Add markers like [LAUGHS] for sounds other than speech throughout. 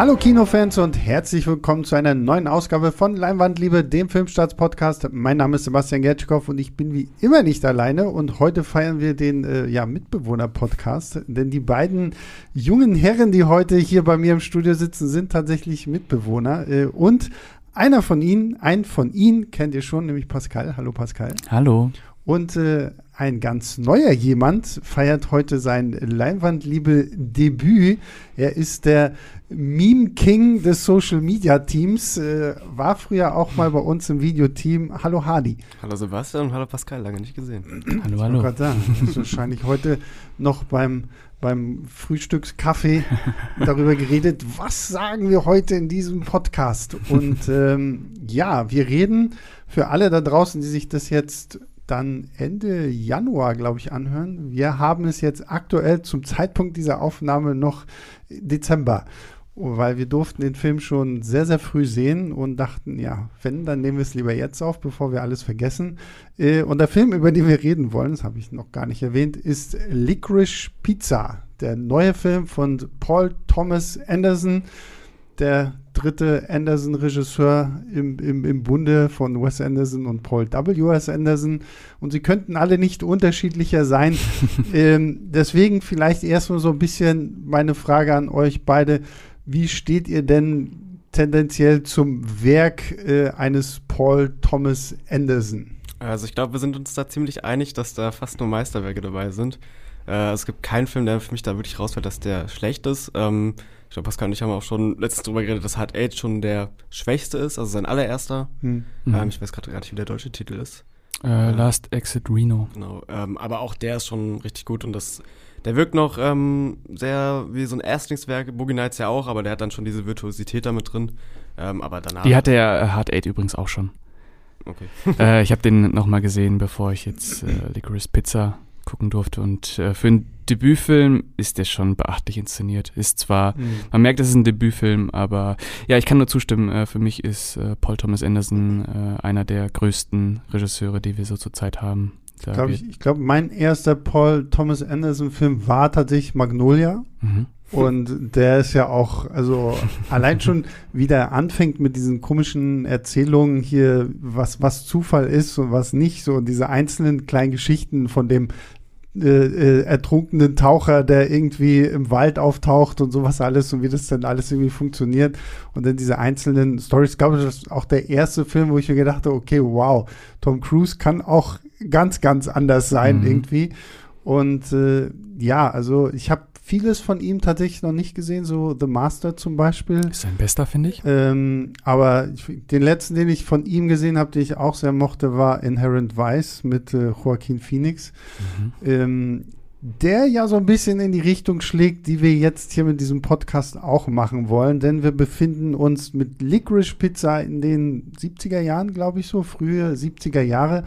Hallo Kinofans und herzlich willkommen zu einer neuen Ausgabe von Leinwandliebe, dem Filmstarts-Podcast. Mein Name ist Sebastian Gertschkow und ich bin wie immer nicht alleine und heute feiern wir den äh, ja, Mitbewohner-Podcast, denn die beiden jungen Herren, die heute hier bei mir im Studio sitzen, sind tatsächlich Mitbewohner äh, und einer von ihnen, ein von ihnen kennt ihr schon, nämlich Pascal. Hallo Pascal. Hallo. Und äh, ein ganz neuer jemand feiert heute sein Leinwandliebe-Debüt. Er ist der Meme King des Social Media Teams, äh, war früher auch mal bei uns im Videoteam. Hallo Hadi. Hallo Sebastian und hallo Pascal, lange nicht gesehen. [CLEARS THROAT] hallo, hallo. Ich ist wahrscheinlich heute noch beim, beim Frühstückskaffee [LAUGHS] darüber geredet, was sagen wir heute in diesem Podcast. Und ähm, ja, wir reden für alle da draußen, die sich das jetzt dann Ende Januar, glaube ich, anhören. Wir haben es jetzt aktuell zum Zeitpunkt dieser Aufnahme noch Dezember, weil wir durften den Film schon sehr, sehr früh sehen und dachten, ja, wenn, dann nehmen wir es lieber jetzt auf, bevor wir alles vergessen. Äh, und der Film, über den wir reden wollen, das habe ich noch gar nicht erwähnt, ist Licorice Pizza, der neue Film von Paul Thomas Anderson der dritte Anderson-Regisseur im, im, im Bunde von Wes Anderson und Paul W. S. Anderson. Und sie könnten alle nicht unterschiedlicher sein. [LAUGHS] ähm, deswegen vielleicht erstmal so ein bisschen meine Frage an euch beide. Wie steht ihr denn tendenziell zum Werk äh, eines Paul Thomas Anderson? Also ich glaube, wir sind uns da ziemlich einig, dass da fast nur Meisterwerke dabei sind. Äh, es gibt keinen Film, der für mich da wirklich rausfällt, dass der schlecht ist. Ähm, ich glaube, Pascal und ich haben auch schon letztens drüber geredet, dass Hard Age schon der schwächste ist, also sein allererster. Hm. Ähm, mhm. ich weiß gerade gar nicht, wie der deutsche Titel ist. Äh, Last Exit Reno. Genau, ähm, aber auch der ist schon richtig gut und das, der wirkt noch ähm, sehr wie so ein Erstlingswerk, Boogie Nights ja auch, aber der hat dann schon diese Virtuosität damit drin. Ähm, aber danach. Die hatte ja äh, Hard Eight übrigens auch schon. Okay. äh, ich habe den nochmal gesehen, bevor ich jetzt äh, Licorice Pizza gucken durfte. Und äh, für einen Debütfilm ist der schon beachtlich inszeniert. Ist zwar, mhm. man merkt, es ist ein Debütfilm, aber ja, ich kann nur zustimmen. Äh, für mich ist äh, Paul Thomas Anderson äh, einer der größten Regisseure, die wir so zurzeit haben. Ich glaube, ich, ich glaub, mein erster Paul Thomas Anderson-Film war tatsächlich Magnolia. Mhm. Und der ist ja auch, also allein schon, wie der anfängt mit diesen komischen Erzählungen hier, was, was Zufall ist und was nicht, so und diese einzelnen kleinen Geschichten von dem äh, äh, ertrunkenen Taucher, der irgendwie im Wald auftaucht und sowas alles und wie das dann alles irgendwie funktioniert. Und dann diese einzelnen Stories. Ich glaube, das ist auch der erste Film, wo ich mir gedacht habe, okay, wow, Tom Cruise kann auch ganz, ganz anders sein mhm. irgendwie. Und äh, ja, also ich habe vieles von ihm tatsächlich noch nicht gesehen, so The Master zum Beispiel. Ist sein bester, finde ich. Ähm, aber den letzten, den ich von ihm gesehen habe, den ich auch sehr mochte, war Inherent Vice mit äh, Joaquin Phoenix. Mhm. Ähm, der ja so ein bisschen in die Richtung schlägt, die wir jetzt hier mit diesem Podcast auch machen wollen, denn wir befinden uns mit Licorice Pizza in den 70er Jahren, glaube ich so, frühe 70er Jahre.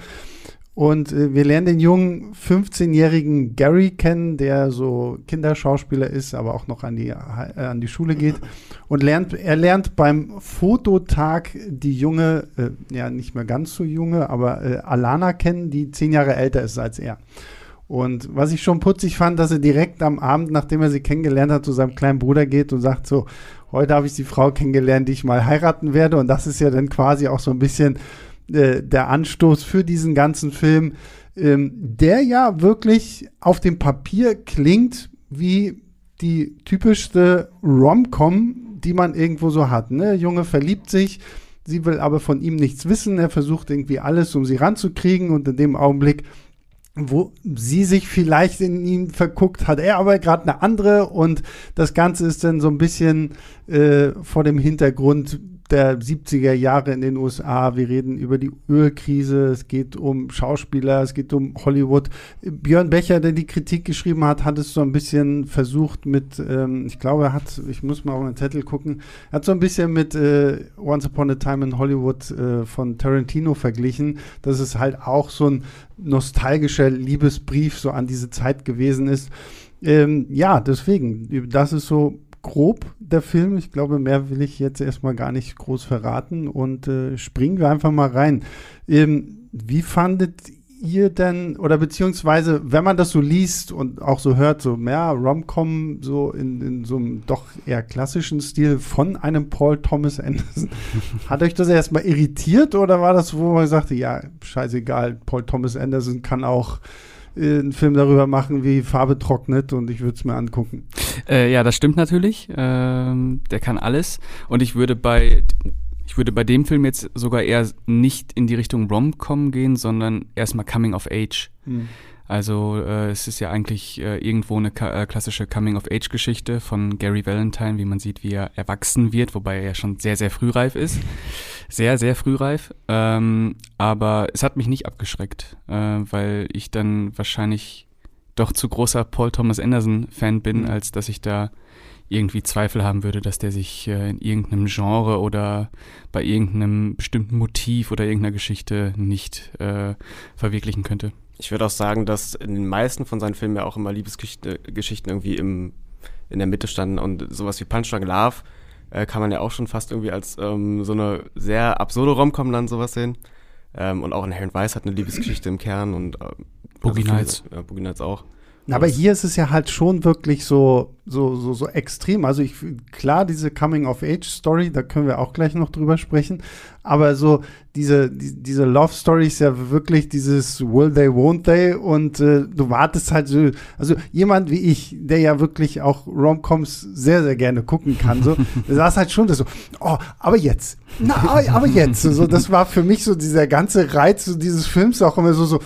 Und äh, wir lernen den jungen 15-jährigen Gary kennen, der so Kinderschauspieler ist, aber auch noch an die, äh, an die Schule geht. [LAUGHS] Und lernt, er lernt beim Fototag die junge, äh, ja nicht mehr ganz so junge, aber äh, Alana kennen, die zehn Jahre älter ist als er. Und was ich schon putzig fand, dass er direkt am Abend, nachdem er sie kennengelernt hat, zu seinem kleinen Bruder geht und sagt so, heute habe ich die Frau kennengelernt, die ich mal heiraten werde. Und das ist ja dann quasi auch so ein bisschen äh, der Anstoß für diesen ganzen Film, ähm, der ja wirklich auf dem Papier klingt wie die typischste Rom-Com, die man irgendwo so hat. Ne? Junge verliebt sich, sie will aber von ihm nichts wissen. Er versucht irgendwie alles, um sie ranzukriegen und in dem Augenblick wo sie sich vielleicht in ihn verguckt, hat er aber gerade eine andere und das Ganze ist dann so ein bisschen äh, vor dem Hintergrund, der 70er Jahre in den USA. Wir reden über die Ölkrise. Es geht um Schauspieler, es geht um Hollywood. Björn Becher, der die Kritik geschrieben hat, hat es so ein bisschen versucht mit, ähm, ich glaube, er hat, ich muss mal auf meinen Zettel gucken, er hat so ein bisschen mit äh, Once Upon a Time in Hollywood äh, von Tarantino verglichen, dass es halt auch so ein nostalgischer Liebesbrief so an diese Zeit gewesen ist. Ähm, ja, deswegen, das ist so grob der Film. Ich glaube, mehr will ich jetzt erstmal gar nicht groß verraten und äh, springen wir einfach mal rein. Ähm, wie fandet ihr denn, oder beziehungsweise, wenn man das so liest und auch so hört, so mehr Rom-Com, so in, in so einem doch eher klassischen Stil von einem Paul Thomas Anderson, [LAUGHS] hat euch das erstmal irritiert oder war das, wo man sagte, ja, scheißegal, Paul Thomas Anderson kann auch einen Film darüber machen, wie Farbe trocknet und ich würde es mir angucken. Äh, ja, das stimmt natürlich. Ähm, der kann alles. Und ich würde bei ich würde bei dem Film jetzt sogar eher nicht in die Richtung Rom-Com gehen, sondern erstmal Coming of Age. Mhm. Also äh, es ist ja eigentlich äh, irgendwo eine äh, klassische Coming-of-Age-Geschichte von Gary Valentine, wie man sieht, wie er erwachsen wird, wobei er schon sehr, sehr frühreif ist. Sehr, sehr frühreif. Ähm, aber es hat mich nicht abgeschreckt, äh, weil ich dann wahrscheinlich doch zu großer Paul Thomas Anderson-Fan bin, mhm. als dass ich da irgendwie Zweifel haben würde, dass der sich äh, in irgendeinem Genre oder bei irgendeinem bestimmten Motiv oder irgendeiner Geschichte nicht äh, verwirklichen könnte. Ich würde auch sagen, dass in den meisten von seinen Filmen ja auch immer Liebesgeschichten irgendwie im, in der Mitte standen und sowas wie Punch Drunk Love äh, kann man ja auch schon fast irgendwie als ähm, so eine sehr absurde Romcom dann sowas sehen. Ähm, und auch Inherent Vice hat eine Liebesgeschichte im Kern und äh, Boogie also Nights. Ja, Boogie Nights auch. Aber hier ist es ja halt schon wirklich so, so, so, so extrem. Also ich, klar, diese Coming-of-Age-Story, da können wir auch gleich noch drüber sprechen. Aber so diese, die, diese Love-Story ist ja wirklich dieses Will they, won't they? Und äh, du wartest halt so, also jemand wie ich, der ja wirklich auch Romcoms sehr, sehr gerne gucken kann, so, [LAUGHS] der saß halt schon so, oh, aber jetzt, na, aber jetzt. So, das war für mich so dieser ganze Reiz so dieses Films auch immer so, so,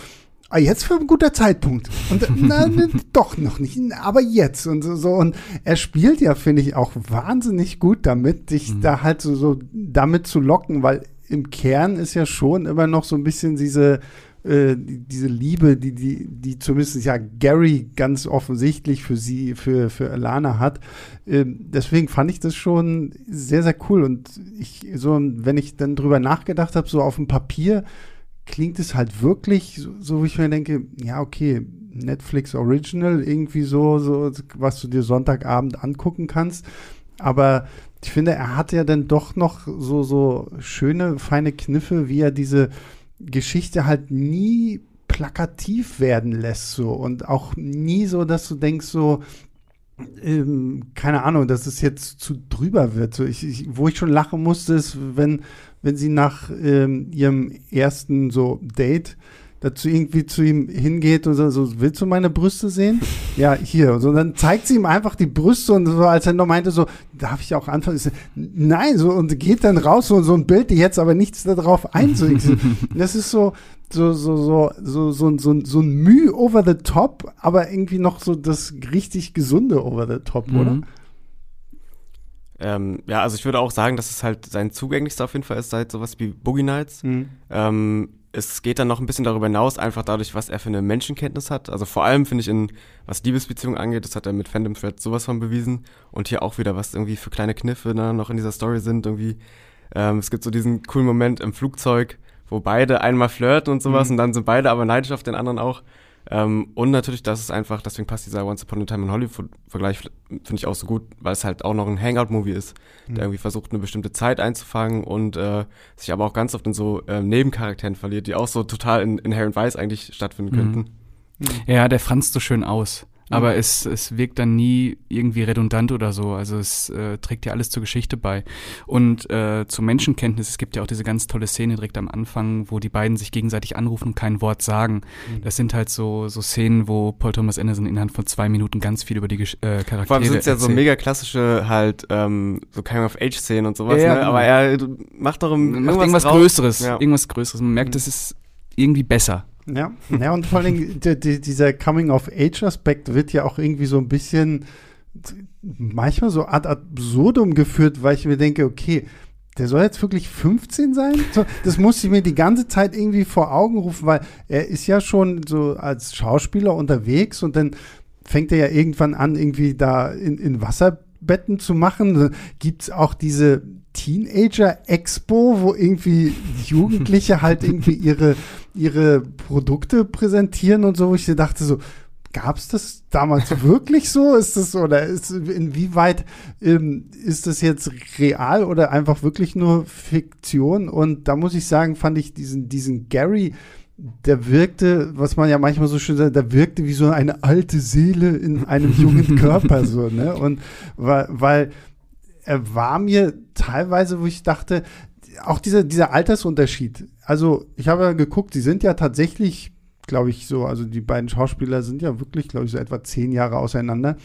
ah, jetzt für ein guter Zeitpunkt. Und na, ne, doch noch nicht, aber jetzt und so, so. Und er spielt ja, finde ich, auch wahnsinnig gut damit, dich mhm. da halt so, so damit zu locken, weil im Kern ist ja schon immer noch so ein bisschen diese, äh, diese Liebe, die, die, die zumindest ja Gary ganz offensichtlich für sie, für, für Alana hat. Ähm, deswegen fand ich das schon sehr, sehr cool. Und ich, so, wenn ich dann drüber nachgedacht habe, so auf dem Papier, klingt es halt wirklich so, so, wie ich mir denke, ja, okay, Netflix Original, irgendwie so, so, was du dir Sonntagabend angucken kannst. Aber ich finde, er hat ja dann doch noch so, so schöne, feine Kniffe, wie er diese Geschichte halt nie plakativ werden lässt, so. Und auch nie so, dass du denkst, so, ähm, keine Ahnung, dass es jetzt zu drüber wird. So ich, ich, wo ich schon lachen musste, ist, wenn wenn sie nach ähm, ihrem ersten so Date dazu irgendwie zu ihm hingeht und so, so, willst du meine Brüste sehen? [LAUGHS] ja, hier. Und so, dann zeigt sie ihm einfach die Brüste und so, als er noch meinte, so, darf ich auch anfangen? So, Nein, so, und geht dann raus, so, so ein Bild, die jetzt aber nichts darauf einzuigen. [LAUGHS] das ist so, so, so, so, so, so, so, so ein Mühe over the top, aber irgendwie noch so das richtig gesunde over the top, mhm. oder? Ähm, ja, also ich würde auch sagen, dass es halt sein zugänglichster auf jeden Fall ist, seit sowas wie Boogie Nights. Mhm. Ähm, es geht dann noch ein bisschen darüber hinaus, einfach dadurch, was er für eine Menschenkenntnis hat. Also vor allem finde ich in, was Liebesbeziehungen angeht, das hat er mit Fandom Thread sowas von bewiesen. Und hier auch wieder, was irgendwie für kleine Kniffe ne, noch in dieser Story sind. Irgendwie, ähm, es gibt so diesen coolen Moment im Flugzeug, wo beide einmal flirten und sowas mhm. und dann sind beide aber neidisch auf den anderen auch. Ähm, und natürlich, das ist einfach, deswegen passt dieser Once Upon a Time in Hollywood-Vergleich, finde ich auch so gut, weil es halt auch noch ein Hangout-Movie ist, mhm. der irgendwie versucht, eine bestimmte Zeit einzufangen und äh, sich aber auch ganz oft in so äh, Nebencharakteren verliert, die auch so total in Inherent Vice eigentlich stattfinden mhm. könnten. Ja, der franzt so schön aus aber mhm. es, es wirkt dann nie irgendwie redundant oder so. Also es äh, trägt ja alles zur Geschichte bei. Und äh, zur Menschenkenntnis, es gibt ja auch diese ganz tolle Szene direkt am Anfang, wo die beiden sich gegenseitig anrufen und kein Wort sagen. Mhm. Das sind halt so, so Szenen, wo Paul Thomas Anderson innerhalb von zwei Minuten ganz viel über die äh, Charaktere Vor allem sind es ja so mega klassische halt ähm, so Coming-of-Age-Szenen und sowas, ja, ne? Genau. aber er macht doch im, macht irgendwas Größeres. Ja. Irgendwas Größeres. Man merkt, mhm. es ist irgendwie besser. Ja, ja und vor allem die, die, dieser Coming-of-Age-Aspekt wird ja auch irgendwie so ein bisschen manchmal so ad absurdum geführt, weil ich mir denke, okay, der soll jetzt wirklich 15 sein? Das muss ich mir die ganze Zeit irgendwie vor Augen rufen, weil er ist ja schon so als Schauspieler unterwegs und dann fängt er ja irgendwann an, irgendwie da in, in Wasserbetten zu machen. Gibt es auch diese Teenager-Expo, wo irgendwie Jugendliche [LAUGHS] halt irgendwie ihre, ihre Produkte präsentieren und so, wo ich dachte so, gab es das damals [LAUGHS] wirklich so? Ist das oder ist inwieweit ähm, ist das jetzt real oder einfach wirklich nur Fiktion? Und da muss ich sagen, fand ich diesen, diesen Gary der wirkte, was man ja manchmal so schön sagt, der wirkte wie so eine alte Seele in einem jungen [LAUGHS] Körper, so, ne? Und weil, weil er war mir teilweise, wo ich dachte, auch dieser, dieser Altersunterschied. Also, ich habe ja geguckt, sie sind ja tatsächlich, glaube ich, so, also die beiden Schauspieler sind ja wirklich, glaube ich, so etwa zehn Jahre auseinander.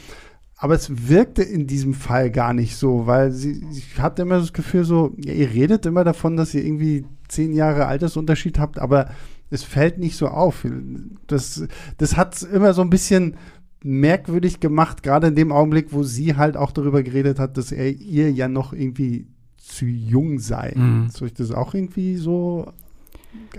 Aber es wirkte in diesem Fall gar nicht so, weil sie, ich hatte immer das Gefühl so, ja, ihr redet immer davon, dass ihr irgendwie zehn Jahre Altersunterschied habt, aber es fällt nicht so auf. Das, das hat es immer so ein bisschen merkwürdig gemacht, gerade in dem Augenblick, wo sie halt auch darüber geredet hat, dass er ihr ja noch irgendwie zu jung sei. Mhm. Ist euch das auch irgendwie so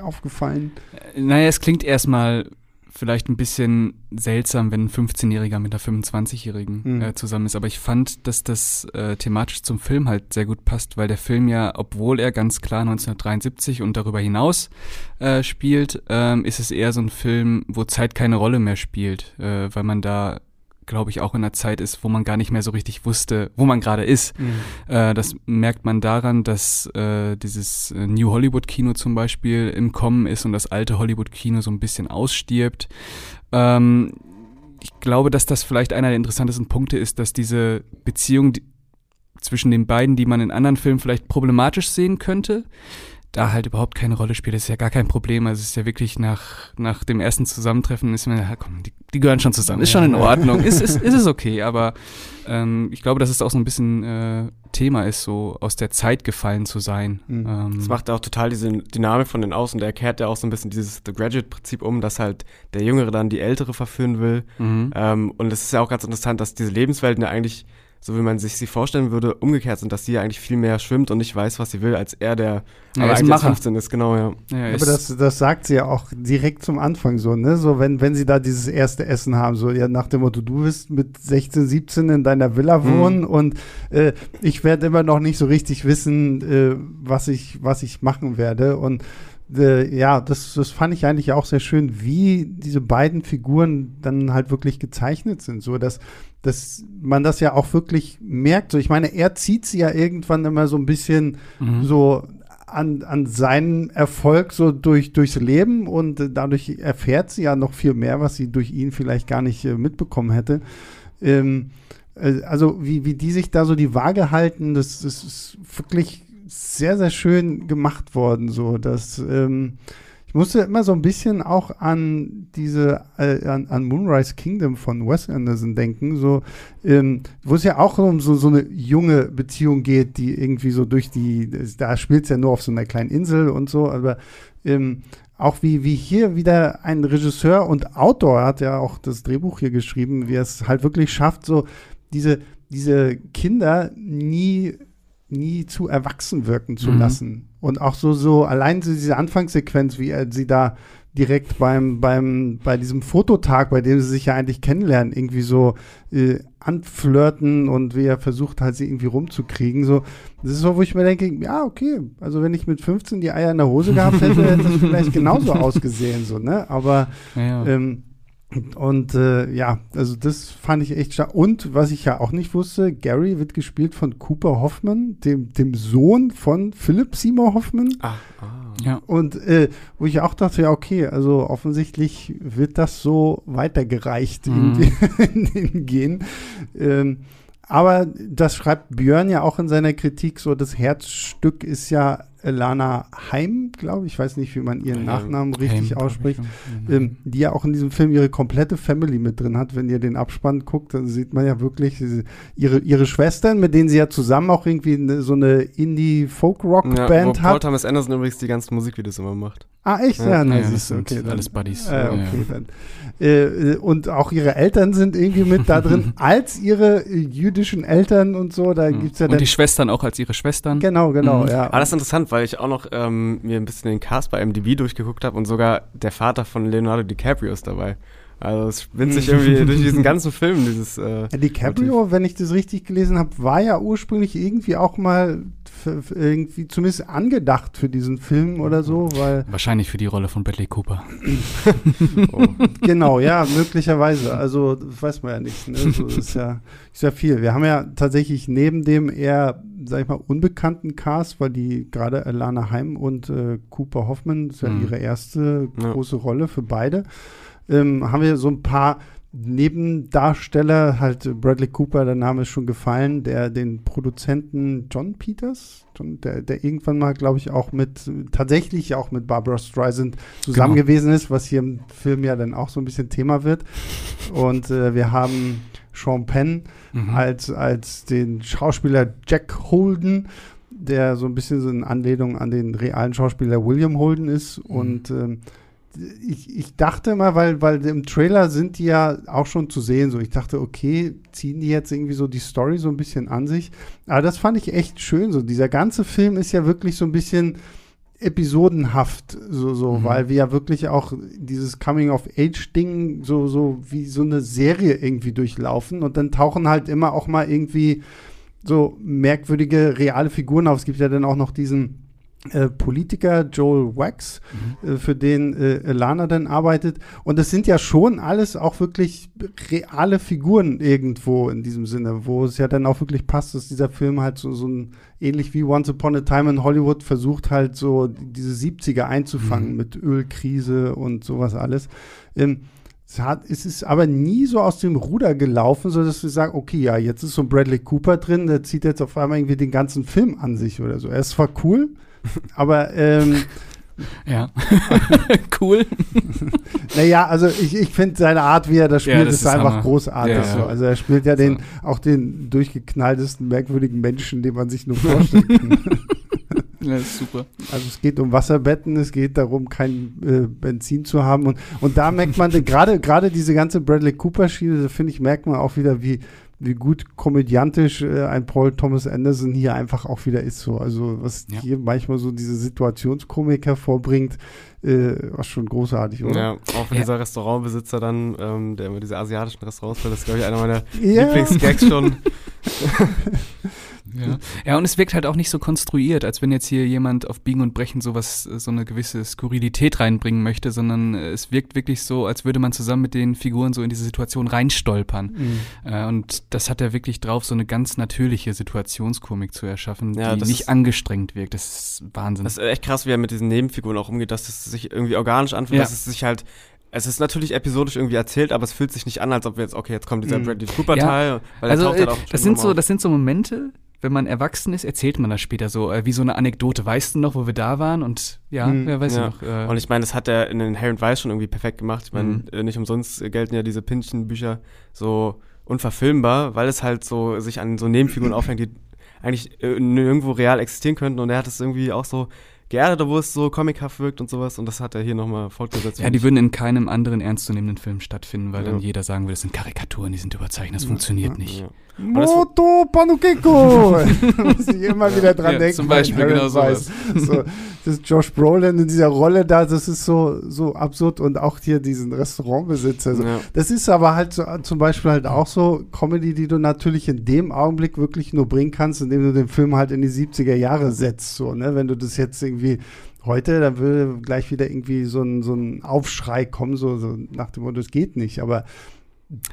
aufgefallen? Naja, es klingt erstmal vielleicht ein bisschen seltsam, wenn ein 15-Jähriger mit einer 25-Jährigen mhm. äh, zusammen ist. Aber ich fand, dass das äh, thematisch zum Film halt sehr gut passt, weil der Film ja, obwohl er ganz klar 1973 und darüber hinaus äh, spielt, ähm, ist es eher so ein Film, wo Zeit keine Rolle mehr spielt, äh, weil man da glaube ich, auch in einer Zeit ist, wo man gar nicht mehr so richtig wusste, wo man gerade ist. Mhm. Äh, das merkt man daran, dass äh, dieses äh, New Hollywood Kino zum Beispiel im Kommen ist und das alte Hollywood Kino so ein bisschen ausstirbt. Ähm, ich glaube, dass das vielleicht einer der interessantesten Punkte ist, dass diese Beziehung zwischen den beiden, die man in anderen Filmen vielleicht problematisch sehen könnte, da halt überhaupt keine Rolle spielt. Das ist ja gar kein Problem. Also es ist ja wirklich nach, nach dem ersten Zusammentreffen ist man, ja, komm, die, die gehören schon zusammen. Ist schon in Ordnung. [LAUGHS] ist, ist, ist es okay. Aber ähm, ich glaube, dass es auch so ein bisschen äh, Thema ist, so aus der Zeit gefallen zu sein. Mhm. Ähm, das macht auch total diese Dynamik von den Außen. Der kehrt ja auch so ein bisschen dieses The Graduate-Prinzip um, dass halt der Jüngere dann die Ältere verführen will. Mhm. Ähm, und es ist ja auch ganz interessant, dass diese Lebenswelten ja eigentlich so wie man sich sie vorstellen würde, umgekehrt sind, dass sie ja eigentlich viel mehr schwimmt und nicht weiß, was sie will, als er, der ja, aber eigentlich 15 ist, genau, ja. ja aber das, das sagt sie ja auch direkt zum Anfang so, ne? So, wenn, wenn sie da dieses erste Essen haben, so ja nach dem Motto, du wirst mit 16, 17 in deiner Villa mhm. wohnen mhm. und äh, ich werde immer noch nicht so richtig wissen, äh, was ich, was ich machen werde. Und äh, ja, das, das fand ich eigentlich auch sehr schön, wie diese beiden Figuren dann halt wirklich gezeichnet sind, so dass dass man das ja auch wirklich merkt. So, ich meine, er zieht sie ja irgendwann immer so ein bisschen mhm. so an, an seinen Erfolg so durch, durchs Leben und dadurch erfährt sie ja noch viel mehr, was sie durch ihn vielleicht gar nicht äh, mitbekommen hätte. Ähm, äh, also wie, wie die sich da so die Waage halten, das, das ist wirklich sehr, sehr schön gemacht worden. So, dass ähm, ich musste immer so ein bisschen auch an diese, äh, an, an, Moonrise Kingdom von Wes Anderson denken, so, ähm, wo es ja auch um so, so eine junge Beziehung geht, die irgendwie so durch die, da spielt es ja nur auf so einer kleinen Insel und so, aber ähm, auch wie, wie hier wieder ein Regisseur und Autor hat ja auch das Drehbuch hier geschrieben, wie er es halt wirklich schafft, so diese, diese Kinder nie nie zu erwachsen wirken zu mhm. lassen. Und auch so, so allein so diese Anfangssequenz, wie er sie da direkt beim, beim, bei diesem Fototag, bei dem sie sich ja eigentlich kennenlernen, irgendwie so äh, anflirten und wie er versucht halt sie irgendwie rumzukriegen. So, das ist so, wo ich mir denke, ja, okay, also wenn ich mit 15 die Eier in der Hose gehabt hätte, hätte das vielleicht genauso [LAUGHS] ausgesehen, so, ne? Aber ja. ähm, und äh, ja, also das fand ich echt stark. Und was ich ja auch nicht wusste, Gary wird gespielt von Cooper Hoffman, dem, dem Sohn von Philip Seymour Hoffman. Ah, ah. Ja. Und äh, wo ich auch dachte, ja, okay, also offensichtlich wird das so weitergereicht mhm. in, [LAUGHS] in den Gen. Ähm, aber das schreibt Björn ja auch in seiner Kritik so, das Herzstück ist ja Lana Heim, glaube ich, ich weiß nicht, wie man ihren Nachnamen richtig Heim, ausspricht, ähm, die ja auch in diesem Film ihre komplette Family mit drin hat. Wenn ihr den Abspann guckt, dann sieht man ja wirklich ihre, ihre Schwestern, mit denen sie ja zusammen auch irgendwie eine, so eine Indie-Folk-Rock-Band ja, hat. Paul Thomas Anderson übrigens die ganzen Musikvideos immer macht. Ah, echt? Ja, ja, na, ja du, okay. Dann, alles Buddies. Äh, okay, dann. Äh, und auch ihre Eltern sind irgendwie mit da drin, [LAUGHS] als ihre jüdischen Eltern und so. Da mhm. gibt's ja. Und die Schwestern auch als ihre Schwestern. Genau, genau, mhm. ja. Aber das ist interessant, weil ich auch noch ähm, mir ein bisschen den Cast bei MDB durchgeguckt habe und sogar der Vater von Leonardo DiCaprio ist dabei. Also es spinnt sich irgendwie [LAUGHS] durch diesen ganzen Film, dieses äh, DiCaprio, wenn ich das richtig gelesen habe, war ja ursprünglich irgendwie auch mal irgendwie zumindest angedacht für diesen Film oder so, weil. Wahrscheinlich für die Rolle von Bradley Cooper. [LAUGHS] oh. Genau, ja, möglicherweise. Also, weiß man ja nicht. Ne? So, [LAUGHS] ist, ja, ist ja viel. Wir haben ja tatsächlich neben dem eher, sag ich mal, unbekannten Cast, weil die gerade Alana Heim und äh, Cooper Hoffman, das ist ja mhm. ihre erste große ja. Rolle für beide, ähm, haben wir so ein paar Nebendarsteller, halt Bradley Cooper, der Name ist schon gefallen, der den Produzenten John Peters, John, der, der irgendwann mal, glaube ich, auch mit, tatsächlich auch mit Barbara Streisand zusammen genau. gewesen ist, was hier im Film ja dann auch so ein bisschen Thema wird. Und äh, wir haben Sean Penn mhm. als, als den Schauspieler Jack Holden, der so ein bisschen so in Anlehnung an den realen Schauspieler William Holden ist. Mhm. Und ähm, ich, ich dachte mal, weil, weil im Trailer sind die ja auch schon zu sehen, so ich dachte, okay, ziehen die jetzt irgendwie so die Story so ein bisschen an sich. Aber das fand ich echt schön. So, dieser ganze Film ist ja wirklich so ein bisschen episodenhaft, so, so, mhm. weil wir ja wirklich auch dieses Coming-of-Age-Ding so, so wie so eine Serie irgendwie durchlaufen und dann tauchen halt immer auch mal irgendwie so merkwürdige reale Figuren auf. Es gibt ja dann auch noch diesen Politiker Joel Wax, mhm. äh, für den äh, Lana dann arbeitet. Und das sind ja schon alles auch wirklich reale Figuren irgendwo in diesem Sinne, wo es ja dann auch wirklich passt, dass dieser Film halt so, so ein, ähnlich wie Once Upon a Time in Hollywood, versucht halt so diese 70er einzufangen mhm. mit Ölkrise und sowas alles. Ähm, es, hat, es ist aber nie so aus dem Ruder gelaufen, sodass wir sagen, okay, ja, jetzt ist so ein Bradley Cooper drin, der zieht jetzt auf einmal irgendwie den ganzen Film an sich oder so. Er ist zwar cool, [LAUGHS] aber ähm, ja. [LAUGHS] cool. [LAUGHS] naja, also ich, ich finde seine Art, wie er das spielt, ja, das ist, ist, einfach Hammer. großartig. Ja, so. Also er spielt ja den, auch den durchgeknalltesten, merkwürdigen Menschen, den man sich nur vorstellen kann. Ja, ist super. Also es geht um Wasserbetten, es geht darum, kein äh, Benzin zu haben. Und, und da merkt man, [LAUGHS] gerade gerade diese ganze Bradley Cooper-Schiene, finde ich, merkt man auch wieder, wie, wie gut komödiantisch äh, ein Paul Thomas Anderson hier einfach auch wieder ist. So. Also was ja. hier manchmal so diese Situationskomik hervorbringt, äh, was schon großartig, oder? Ja, auch wenn ja. dieser Restaurantbesitzer dann, ähm, der immer diese asiatischen Restaurants will, das ist, glaube ich, einer meiner ja. Lieblingsgags schon. [LAUGHS] [LAUGHS] Ja. ja, und es wirkt halt auch nicht so konstruiert, als wenn jetzt hier jemand auf Biegen und Brechen sowas, so eine gewisse Skurrilität reinbringen möchte, sondern es wirkt wirklich so, als würde man zusammen mit den Figuren so in diese Situation reinstolpern. Mhm. Äh, und das hat er wirklich drauf, so eine ganz natürliche Situationskomik zu erschaffen, ja, die nicht ist, angestrengt wirkt. Das ist Wahnsinn. Das ist echt krass, wie er mit diesen Nebenfiguren auch umgeht, dass es sich irgendwie organisch anfühlt, ja. dass es sich halt es ist natürlich episodisch irgendwie erzählt, aber es fühlt sich nicht an, als ob wir jetzt, okay, jetzt kommt dieser mhm. Bradley Cooper Teil. Ja, also, halt äh, das sind so, das sind so Momente, wenn man erwachsen ist, erzählt man das später so, äh, wie so eine Anekdote. Weißt du noch, wo wir da waren? Und ja, mhm, wer weiß ja. noch. Äh, und ich meine, das hat er in den Harry Weiß schon irgendwie perfekt gemacht. Ich meine, mhm. Äh, nicht umsonst gelten ja diese Pynchon-Bücher so unverfilmbar, weil es halt so sich an so Nebenfiguren [CLEARS THROAT] aufhängt, die eigentlich äh, nirgendwo real existieren könnten. Und er hat es irgendwie auch so geerdet, wo es so comichaft wirkt und sowas. Und das hat er hier nochmal fortgesetzt. Ja, die würden in keinem anderen ernstzunehmenden Film stattfinden, weil ja. dann jeder sagen würde, das sind Karikaturen, die sind überzeichnet, das ja, funktioniert ja, nicht. Moto Panukeko! [LAUGHS] Muss ich immer wieder dran denken. Zum Beispiel, genau sowas. So, das ist Josh Brolin in dieser Rolle da, das ist so, so absurd. Und auch hier diesen Restaurantbesitzer. So. Das ist aber halt so, zum Beispiel halt auch so Comedy, die du natürlich in dem Augenblick wirklich nur bringen kannst, indem du den Film halt in die 70er Jahre setzt. So, ne? Wenn du das jetzt irgendwie heute, dann würde gleich wieder irgendwie so ein, so ein Aufschrei kommen, so, so nach dem Motto, es geht nicht. Aber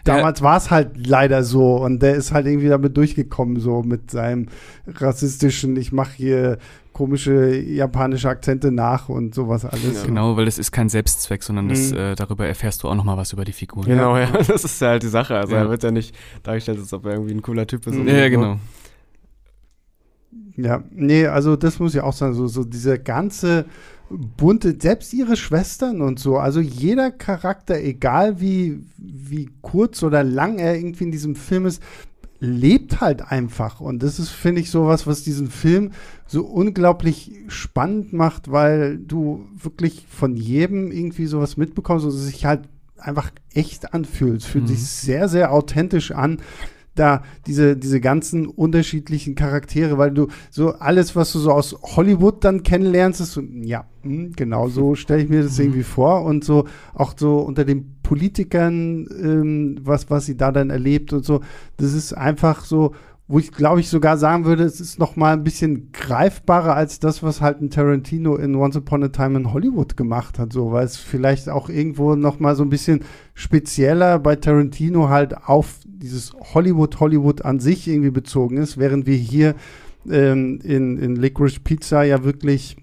damals war es halt leider so und der ist halt irgendwie damit durchgekommen, so mit seinem rassistischen, ich mache hier komische japanische Akzente nach und sowas alles. Ja. Genau, weil das ist kein Selbstzweck, sondern das, mhm. äh, darüber erfährst du auch nochmal was über die Figur. Genau, ja, [LAUGHS] das ist ja halt die Sache. Also ja. er wird ja nicht dargestellt, als ob er irgendwie ein cooler Typ ist. Mhm. Ja, genau. Ja, nee, also das muss ich auch sagen, so, so diese ganze bunte, selbst ihre Schwestern und so, also jeder Charakter, egal wie, wie kurz oder lang er irgendwie in diesem Film ist, lebt halt einfach. Und das ist, finde ich, sowas, was diesen Film so unglaublich spannend macht, weil du wirklich von jedem irgendwie sowas mitbekommst und es sich halt einfach echt anfühlt. Es fühlt mhm. sich sehr, sehr authentisch an da diese, diese ganzen unterschiedlichen Charaktere, weil du so alles, was du so aus Hollywood dann kennenlernst, ist so, ja, hm, genau so [LAUGHS] stelle ich mir das irgendwie vor und so auch so unter dem Politikern, ähm, was, was sie da dann erlebt und so. Das ist einfach so, wo ich glaube ich sogar sagen würde, es ist noch mal ein bisschen greifbarer als das, was halt ein Tarantino in Once Upon a Time in Hollywood gemacht hat, so, weil es vielleicht auch irgendwo noch mal so ein bisschen spezieller bei Tarantino halt auf dieses Hollywood, Hollywood an sich irgendwie bezogen ist, während wir hier ähm, in, in Licorice Pizza ja wirklich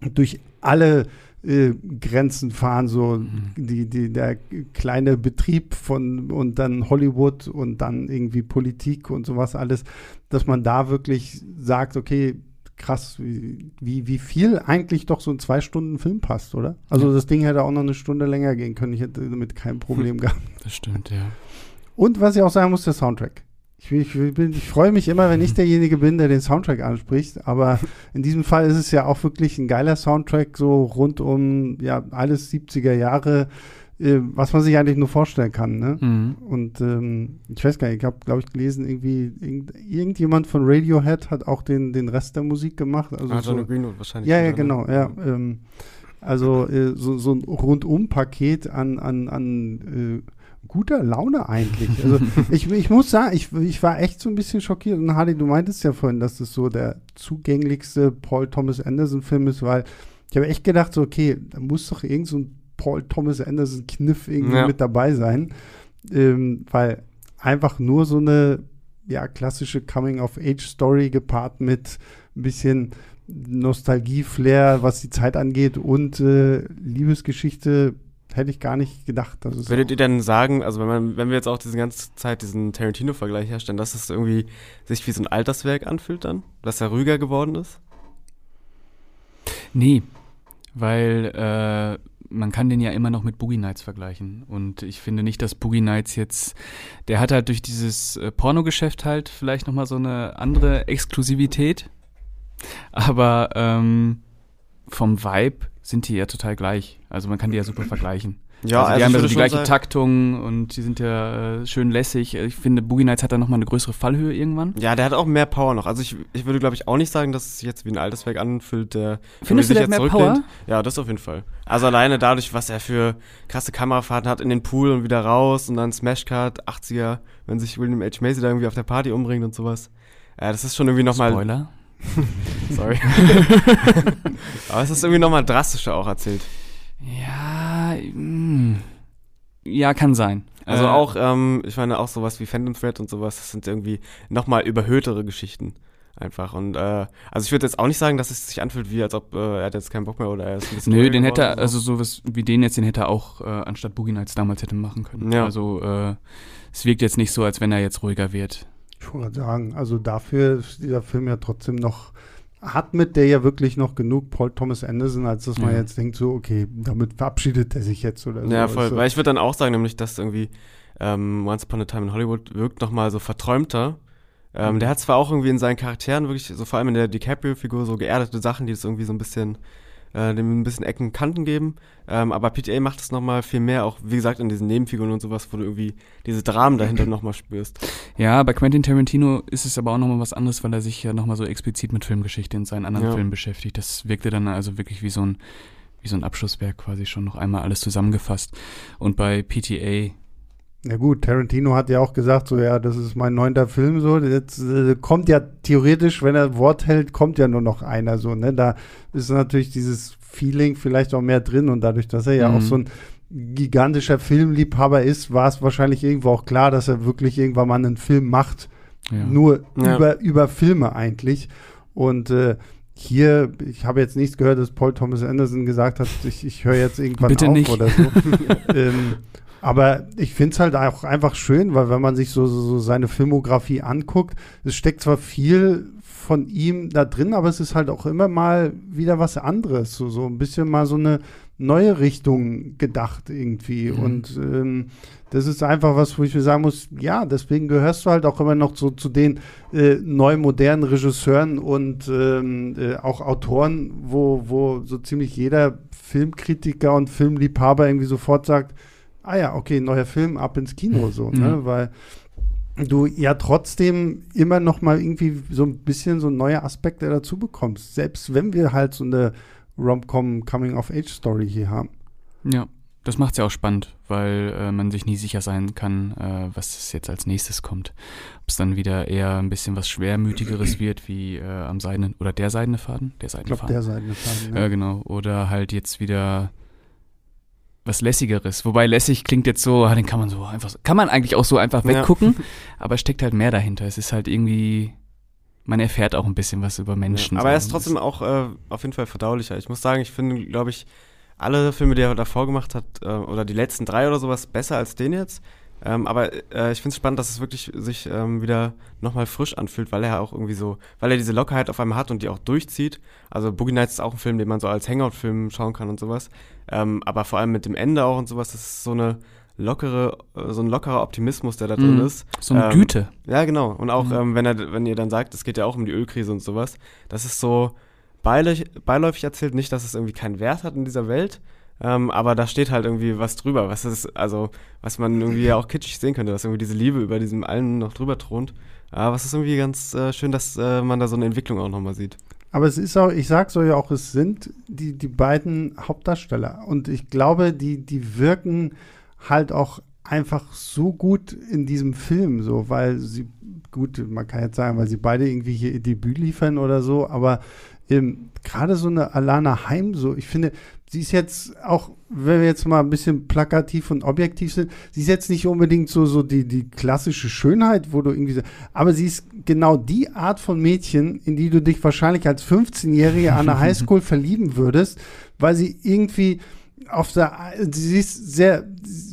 durch alle äh, Grenzen fahren, so mhm. die, die, der kleine Betrieb von und dann Hollywood und dann irgendwie Politik und sowas alles, dass man da wirklich sagt, okay, krass, wie, wie, viel eigentlich doch so ein zwei Stunden Film passt, oder? Also ja. das Ding hätte auch noch eine Stunde länger gehen können. Ich hätte damit kein Problem gehabt. Das stimmt, ja. Und was ich auch sagen muss, der Soundtrack. Ich, ich, ich freue mich immer, wenn ich [LAUGHS] derjenige bin, der den Soundtrack anspricht. Aber in diesem Fall ist es ja auch wirklich ein geiler Soundtrack, so rund um ja alles 70er Jahre, äh, was man sich eigentlich nur vorstellen kann. Ne? Mhm. Und ähm, ich weiß gar nicht, ich habe, glaube ich, gelesen, irgendwie irgend, irgendjemand von Radiohead hat auch den, den Rest der Musik gemacht. Also ah, so, Greenwood wahrscheinlich. Ja, ja, ne? genau. Ja, ähm, also äh, so, so ein Rundum-Paket an, an, an äh, guter Laune eigentlich. Also [LAUGHS] ich, ich muss sagen, ich, ich war echt so ein bisschen schockiert. Und Hardy, du meintest ja vorhin, dass das so der zugänglichste Paul Thomas Anderson-Film ist, weil ich habe echt gedacht, so, okay, da muss doch irgend so ein Paul Thomas Anderson-Kniff irgendwie ja. mit dabei sein. Ähm, weil einfach nur so eine ja, klassische Coming-of-Age-Story gepaart mit ein bisschen Nostalgie-Flair, was die Zeit angeht und äh, Liebesgeschichte hätte ich gar nicht gedacht. Dass Würdet ihr denn sagen, also wenn man, wenn wir jetzt auch diese ganze Zeit diesen Tarantino-Vergleich herstellen, dass es irgendwie sich wie so ein Alterswerk anfühlt dann? Dass er ruhiger geworden ist? Nee, weil äh, man kann den ja immer noch mit Boogie Nights vergleichen. Und ich finde nicht, dass Boogie Nights jetzt, der hat halt durch dieses äh, Pornogeschäft halt vielleicht nochmal so eine andere Exklusivität. Aber ähm, vom Vibe sind die ja total gleich. Also man kann die ja super vergleichen. Ja, also die also haben ja so die gleiche sagen, Taktung und die sind ja äh, schön lässig. Ich finde, Boogie Nights hat da nochmal eine größere Fallhöhe irgendwann. Ja, der hat auch mehr Power noch. Also ich, ich würde, glaube ich, auch nicht sagen, dass es jetzt wie ein altes Werk anfühlt, der Findest du der mehr Power? Ja, das auf jeden Fall. Also alleine dadurch, was er für krasse Kamerafahrten hat in den Pool und wieder raus und dann Smashcard, 80er, wenn sich William H. Macy da irgendwie auf der Party umbringt und sowas. Ja, das ist schon irgendwie nochmal. Spoiler? [LAUGHS] Sorry. [LAUGHS] Aber es ist irgendwie nochmal drastischer auch erzählt. Ja, mh. Hm. ja, kann sein. Also äh, auch, ähm, ich meine, auch sowas wie Phantom Thread und sowas, das sind irgendwie nochmal überhöhtere Geschichten. Einfach. Und äh, also ich würde jetzt auch nicht sagen, dass es sich anfühlt, wie als ob äh, er hat jetzt keinen Bock mehr oder er ist ein bisschen. Nö, den hätte er, so. also sowas wie den jetzt, den hätte er auch äh, anstatt Boogie Nights damals hätte machen können. Ja. Also äh, es wirkt jetzt nicht so, als wenn er jetzt ruhiger wird. Ich wollte sagen, also dafür ist dieser Film ja trotzdem noch hat mit der ja wirklich noch genug Paul Thomas Anderson, als dass man ja. jetzt denkt, so, okay, damit verabschiedet er sich jetzt oder so. Ja, voll. Weil ich würde dann auch sagen, nämlich, dass irgendwie ähm, Once Upon a Time in Hollywood wirkt nochmal so verträumter. Ähm, mhm. Der hat zwar auch irgendwie in seinen Charakteren wirklich, so vor allem in der DiCaprio-Figur, so geerdete Sachen, die es irgendwie so ein bisschen äh, dem ein bisschen Ecken Kanten geben. Ähm, aber PTA macht es nochmal viel mehr, auch wie gesagt in diesen Nebenfiguren und sowas, wo du irgendwie diese Dramen dahinter nochmal spürst. Ja, bei Quentin Tarantino ist es aber auch nochmal was anderes, weil er sich ja nochmal so explizit mit Filmgeschichte in seinen anderen ja. Filmen beschäftigt. Das wirkte dann also wirklich wie so ein wie so ein Abschlusswerk quasi schon noch einmal alles zusammengefasst. Und bei PTA ja gut, Tarantino hat ja auch gesagt, so ja, das ist mein neunter Film, so jetzt äh, kommt ja theoretisch, wenn er Wort hält, kommt ja nur noch einer so, ne? Da ist natürlich dieses Feeling vielleicht auch mehr drin und dadurch, dass er ja mhm. auch so ein gigantischer Filmliebhaber ist, war es wahrscheinlich irgendwo auch klar, dass er wirklich irgendwann mal einen Film macht, ja. nur ja. über über Filme eigentlich und äh, hier, ich habe jetzt nichts gehört, dass Paul Thomas Anderson gesagt hat, ich, ich höre jetzt irgendwann Bitte auf nicht. oder so. [LAUGHS] ähm, aber ich finde es halt auch einfach schön, weil wenn man sich so, so, so seine Filmografie anguckt, es steckt zwar viel von ihm da drin, aber es ist halt auch immer mal wieder was anderes. So, so ein bisschen mal so eine neue Richtung gedacht irgendwie. Mhm. Und ähm, das ist einfach was, wo ich mir sagen muss, ja, deswegen gehörst du halt auch immer noch so zu den äh, neu modernen Regisseuren und ähm, äh, auch Autoren, wo, wo so ziemlich jeder Filmkritiker und Filmliebhaber irgendwie sofort sagt, ah ja, okay, neuer Film, ab ins Kino, so, ne? Mhm. Weil du ja trotzdem immer noch mal irgendwie so ein bisschen so neue Aspekte dazu bekommst, selbst wenn wir halt so eine Rom-Com Coming-of-Age-Story hier haben. Ja, Das macht es ja auch spannend, weil äh, man sich nie sicher sein kann, äh, was jetzt als nächstes kommt. Ob es dann wieder eher ein bisschen was Schwermütigeres [CLEARS THROAT] wird, wie äh, am Seidenen, oder der Seidene Faden? Der Seidene ich glaube, der Seidene Faden, ja. ja. genau. Oder halt jetzt wieder was Lässigeres. Wobei lässig klingt jetzt so, ah, den kann man so einfach, kann man eigentlich auch so einfach weggucken, ja. [LAUGHS] aber steckt halt mehr dahinter. Es ist halt irgendwie, man erfährt auch ein bisschen was über Menschen. Ja, aber er ist trotzdem auch äh, auf jeden Fall verdaulicher. Ich muss sagen, ich finde, glaube ich, alle Filme, die er davor gemacht hat, äh, oder die letzten drei oder sowas, besser als den jetzt. Ähm, aber äh, ich finde es spannend, dass es wirklich sich ähm, wieder nochmal frisch anfühlt, weil er auch irgendwie so, weil er diese Lockerheit auf einmal hat und die auch durchzieht. Also Boogie Nights ist auch ein Film, den man so als Hangout-Film schauen kann und sowas. Ähm, aber vor allem mit dem Ende auch und sowas, das ist so eine lockere, äh, so ein lockerer Optimismus, der da drin mm, ist. So eine ähm, Güte. Ja, genau. Und auch, mm. wenn er, wenn ihr dann sagt, es geht ja auch um die Ölkrise und sowas, das ist so beiläufig erzählt, nicht, dass es irgendwie keinen Wert hat in dieser Welt, ähm, aber da steht halt irgendwie was drüber, was ist, also, was man irgendwie ja auch kitschig sehen könnte, dass irgendwie diese Liebe über diesem allen noch drüber thront. Aber es ist irgendwie ganz äh, schön, dass äh, man da so eine Entwicklung auch nochmal sieht. Aber es ist auch, ich sag so ja auch, es sind die, die beiden Hauptdarsteller. Und ich glaube, die, die wirken halt auch einfach so gut in diesem Film, so, weil sie, gut, man kann jetzt sagen, weil sie beide irgendwie hier ihr Debüt liefern oder so, aber ähm, gerade so eine Alana Heim, so, ich finde, sie ist jetzt auch, wenn wir jetzt mal ein bisschen plakativ und objektiv sind, sie ist jetzt nicht unbedingt so, so die, die klassische Schönheit, wo du irgendwie, aber sie ist genau die Art von Mädchen, in die du dich wahrscheinlich als 15-Jährige an der [LAUGHS] Highschool verlieben würdest, weil sie irgendwie auf der, sie ist sehr,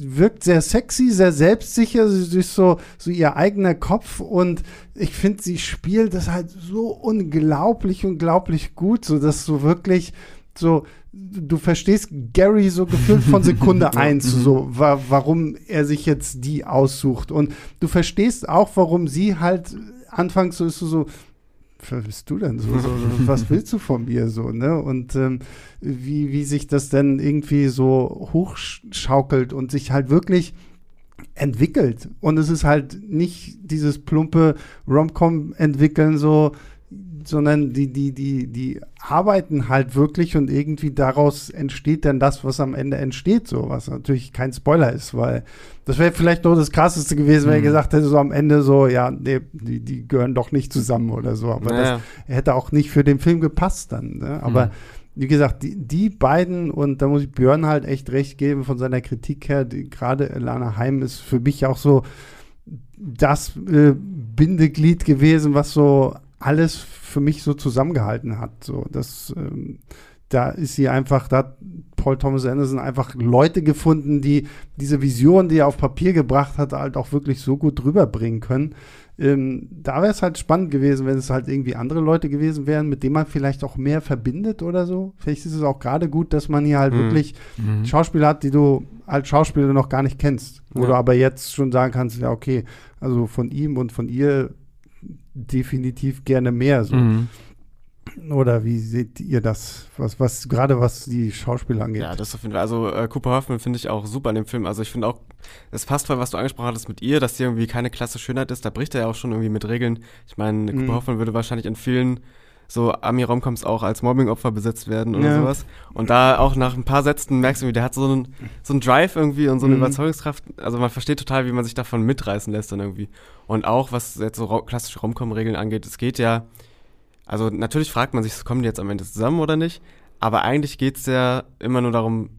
wirkt sehr sexy, sehr selbstsicher, sie ist so, so ihr eigener Kopf und ich finde, sie spielt das halt so unglaublich, unglaublich gut, so dass du wirklich so, du verstehst Gary so gefühlt von [LAUGHS] Sekunde eins, so, mhm. wa warum er sich jetzt die aussucht. Und du verstehst auch, warum sie halt anfangs so ist so, was bist du denn so, so, was willst du von mir so, ne? Und ähm, wie, wie sich das denn irgendwie so hochschaukelt und sich halt wirklich entwickelt. Und es ist halt nicht dieses plumpe Romcom entwickeln, so, sondern die, die, die, die arbeiten halt wirklich und irgendwie daraus entsteht dann das, was am Ende entsteht, so, was natürlich kein Spoiler ist, weil das wäre vielleicht noch das krasseste gewesen, wenn mhm. er gesagt hätte, so am Ende so, ja, nee, die, die gehören doch nicht zusammen oder so. Aber naja. das hätte auch nicht für den Film gepasst dann. Ne? Aber mhm. wie gesagt, die, die beiden, und da muss ich Björn halt echt recht geben von seiner Kritik her, gerade Lana Heim ist für mich auch so das äh, Bindeglied gewesen, was so alles für mich so zusammengehalten hat. So, das, ähm, da ist sie einfach, da hat Paul Thomas Anderson einfach Leute gefunden, die diese Vision, die er auf Papier gebracht hat, halt auch wirklich so gut rüberbringen können. Ähm, da wäre es halt spannend gewesen, wenn es halt irgendwie andere Leute gewesen wären, mit denen man vielleicht auch mehr verbindet oder so. Vielleicht ist es auch gerade gut, dass man hier halt mhm. wirklich mhm. Schauspieler hat, die du als Schauspieler noch gar nicht kennst. Wo ja. du aber jetzt schon sagen kannst, ja, okay, also von ihm und von ihr definitiv gerne mehr. So. Mhm. Oder wie seht ihr das? Was, was, gerade was die Schauspieler angeht? Ja, das auf jeden Fall. Also äh, Cooper Hoffman finde ich auch super in dem Film. Also ich finde auch, es passt voll, was du angesprochen hattest mit ihr, dass sie irgendwie keine klasse Schönheit ist. Da bricht er ja auch schon irgendwie mit Regeln. Ich meine, Cooper mhm. Hoffman würde wahrscheinlich in vielen so Ami-Romcoms auch als Mobbing-Opfer besetzt werden oder ja. sowas. Und da auch nach ein paar Sätzen merkst du, der hat so einen, so einen Drive irgendwie und so eine mhm. Überzeugungskraft. Also man versteht total, wie man sich davon mitreißen lässt dann irgendwie. Und auch, was jetzt so klassische Romcom-Regeln angeht, es geht ja, also natürlich fragt man sich, kommen die jetzt am Ende zusammen oder nicht? Aber eigentlich geht es ja immer nur darum,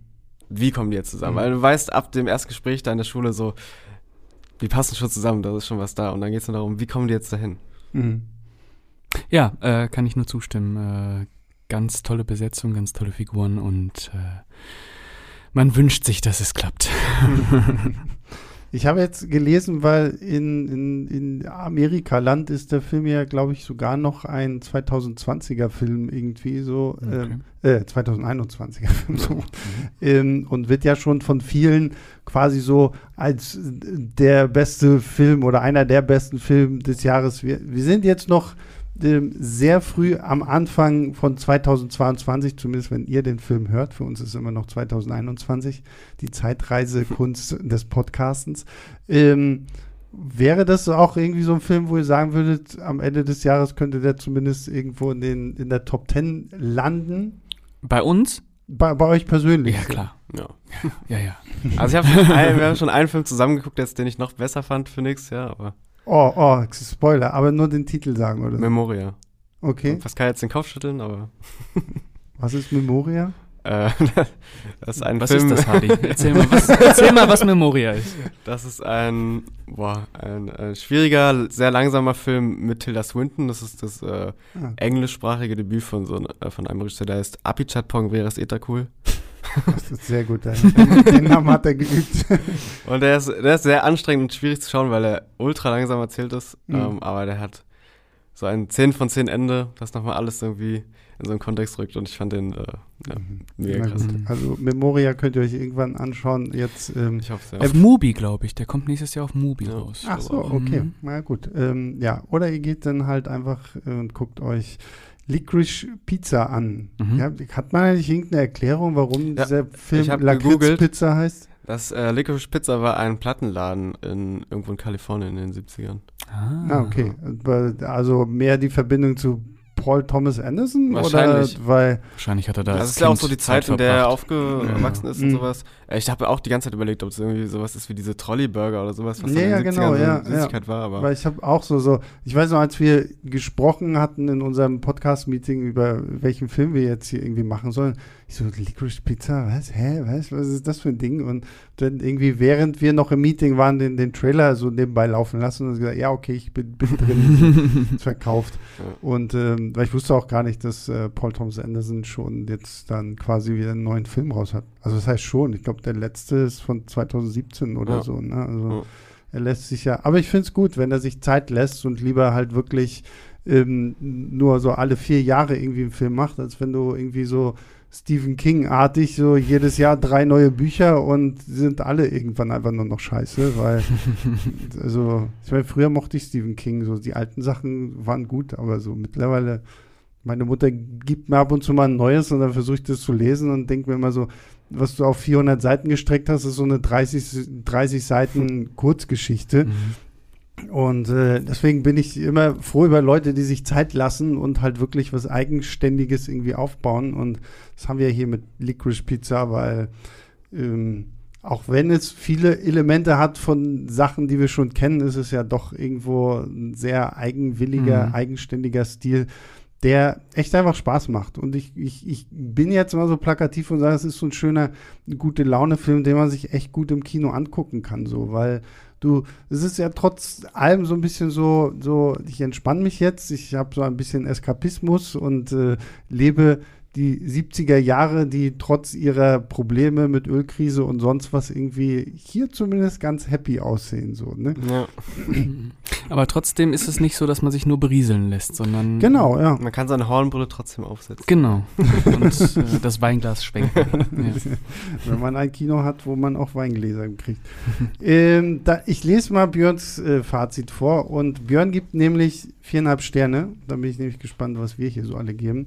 wie kommen die jetzt zusammen? Mhm. Weil du weißt, ab dem ersten Gespräch da in der Schule so, die passen schon zusammen, da ist schon was da. Und dann geht es nur darum, wie kommen die jetzt dahin? Mhm. Ja, äh, kann ich nur zustimmen. Äh, ganz tolle Besetzung, ganz tolle Figuren und äh, man wünscht sich, dass es klappt. [LAUGHS] Ich habe jetzt gelesen, weil in, in, in Amerika-Land ist der Film ja, glaube ich, sogar noch ein 2020er Film irgendwie so, okay. äh, 2021er [LAUGHS] Film so. Mhm. Ähm, und wird ja schon von vielen quasi so als der beste Film oder einer der besten Filme des Jahres. Wir, wir sind jetzt noch sehr früh am Anfang von 2022, zumindest wenn ihr den Film hört, für uns ist es immer noch 2021, die Zeitreisekunst [LAUGHS] des Podcastens. Ähm, wäre das auch irgendwie so ein Film, wo ihr sagen würdet, am Ende des Jahres könnte der zumindest irgendwo in, den, in der Top 10 landen? Bei uns? Bei, bei euch persönlich? Ja, klar. Ja. Ja, ja. Also ich habe wir haben schon einen Film zusammengeguckt, jetzt, den ich noch besser fand für nächstes Jahr, aber Oh, oh, Spoiler, aber nur den Titel sagen, oder? Memoria. Okay. Pascal jetzt den Kopf schütteln, aber [LAUGHS] Was ist Memoria? äh, [LAUGHS] das ist ein Was Film. ist das, Hardy? [LAUGHS] Erzähl mal, was, erzähl mal, was Memoria ist. Das ist ein, boah, ein, ein schwieriger, sehr langsamer Film mit Tilda Swinton. Das ist das äh, Ah, englischsprachige Debüt von so äh, von einem Regisseur, der heißt Apichat Pongveras Etakul. Das ist sehr gut. Den, den Namen hat er geübt. [LAUGHS] Und der ist, der ist sehr anstrengend und schwierig zu schauen, weil er ultra langsam erzählt ist. Mhm. Ähm, aber der hat so ein 10 von 10 Ende, das nochmal alles irgendwie in so einen Kontext rückt. Und ich fand den äh, ja, mega Na krass. Also Memoria könnt ihr euch irgendwann anschauen. Jetzt. Ähm, Ich hoffe sehr. Auf Mubi, glaube ich. Der kommt nächstes Jahr auf Mubi Ja. raus. ach so, Mhm. okay. Na gut. Ähm, ja, oder ihr geht dann halt einfach äh, und guckt euch Licorice Pizza an. Mhm. Ja, hat man eigentlich irgendeine Erklärung, warum Ja, dieser Film gegoogelt. Pizza heißt? Das äh, Licorice Pizza war ein Plattenladen in, irgendwo in Kalifornien in den 70ern. Ah, Ah, okay. Also mehr die Verbindung zu Paul Thomas Anderson? Wahrscheinlich. Oder weil, Wahrscheinlich hat er da. das ist ja auch so die Zeit, in der er aufgewachsen Ja. ist und Mhm. sowas. Äh, Ich habe auch die ganze Zeit überlegt, ob es irgendwie sowas ist wie diese Trolley-Burger oder sowas, was Ja, in ja, den 70ern genau, so ja, Süßigkeit war. Aber weil ich habe auch so, so, ich weiß noch, als wir gesprochen hatten in unserem Podcast-Meeting über welchen Film wir jetzt hier irgendwie machen sollen, ich so, Licorice Pizza, was, hä, was, was ist das für ein Ding? Und dann irgendwie, während wir noch im Meeting waren, den, den Trailer so nebenbei laufen lassen und gesagt, ja, okay, ich bin, bin drin, [LAUGHS] verkauft. Ja. Und ähm, weil ich wusste auch gar nicht, dass äh, Paul Thomas Anderson schon jetzt dann quasi wieder einen neuen Film raus hat. Also das heißt schon, ich glaube, der letzte ist von 2017 oder Ja. so. Ne? Also Ja. er lässt sich ja, aber ich finde es gut, wenn er sich Zeit lässt und lieber halt wirklich ähm, nur so alle vier Jahre irgendwie einen Film macht, als wenn du irgendwie so Stephen King-artig so jedes Jahr drei neue Bücher und sind alle irgendwann einfach nur noch scheiße, weil [LAUGHS] also ich meine, früher mochte ich Stephen King, so die alten Sachen waren gut, aber so mittlerweile meine Mutter gibt mir ab und zu mal ein neues und dann versuche ich das zu lesen und denke mir immer so, was du auf 400 Seiten gestreckt hast, ist so eine 30, 30 Seiten Kurzgeschichte. Mhm. Und äh, deswegen bin ich immer froh über Leute, die sich Zeit lassen und halt wirklich was Eigenständiges irgendwie aufbauen. Und das haben wir hier mit Licorice Pizza, weil ähm, auch wenn es viele Elemente hat von Sachen, die wir schon kennen, ist es ja doch irgendwo ein sehr eigenwilliger, Mhm. eigenständiger Stil, der echt einfach Spaß macht. Und ich, ich, ich bin jetzt mal so plakativ und sage, es ist so ein schöner, gute Laune-Film, den man sich echt gut im Kino angucken kann, so, weil du, es ist ja trotz allem so ein bisschen so, so, ich entspanne mich jetzt, ich habe so ein bisschen Eskapismus und äh, lebe die 70er Jahre, die trotz ihrer Probleme mit Ölkrise und sonst was irgendwie hier zumindest ganz happy aussehen, so, ne? Ja. [CLEARS THROAT] Aber trotzdem ist es nicht so, dass man sich nur berieseln lässt, sondern. Genau, ja. Man kann seine Hornbrille trotzdem aufsetzen. Genau. [LAUGHS] Und äh, das Weinglas schwenken. Ja. [LAUGHS] Wenn man ein Kino hat, wo man auch Weingläser kriegt. ähm, da, ich lese mal Björns äh, Fazit vor und Björn gibt nämlich viereinhalb Sterne. Da bin ich nämlich gespannt, was wir hier so alle geben.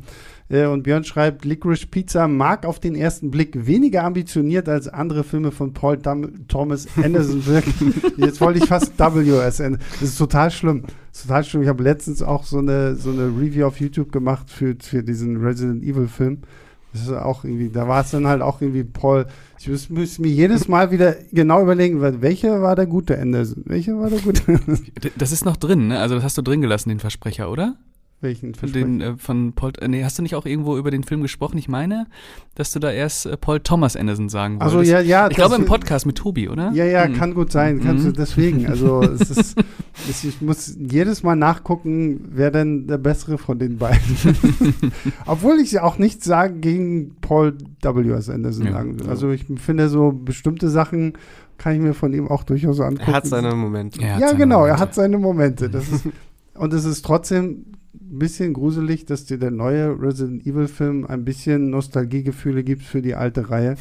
Äh, und Björn schreibt, Licorice Pizza mag auf den ersten Blick weniger ambitioniert als andere Filme von Paul Dam Thomas Anderson wirken. [LAUGHS] Jetzt wollte ich fast WSN. Das ist total schlimm. Das ist total schlimm. Ich habe letztens auch so eine, so eine Review auf YouTube gemacht für, für diesen Resident Evil Film. Das ist auch irgendwie, da war es dann halt auch irgendwie Paul. Ich muss, muss mir jedes Mal wieder genau überlegen, wel- welcher war der gute Anderson? Welcher war der gute? [LAUGHS] Das ist noch drin, ne? Also das hast du drin gelassen, den Versprecher, oder? Welchen Versprecher? den, äh, von Paul, äh, nee, hast du nicht auch irgendwo über den Film gesprochen? Ich meine, dass du da erst äh, Paul Thomas Anderson sagen wolltest. Also ja, ja. Ich glaube im Podcast mit Tobi, oder? Ja, ja, Hm. kann gut sein. Kannst du Mhm. deswegen. Also [LAUGHS] es ist, es, ich muss jedes Mal nachgucken, wer denn der bessere von den beiden. [LAUGHS] [LAUGHS] Obwohl ich auch nichts sagen gegen Paul W.S. Anderson Ja. sagen will. Also ich finde so bestimmte Sachen kann ich mir von ihm auch durchaus angucken. Er hat seine Momente. Er hat ja, seine genau, er Momente. hat seine Momente. Das ist, und es ist trotzdem ein bisschen gruselig, dass dir der neue Resident Evil Film ein bisschen Nostalgiegefühle gibt für die alte Reihe.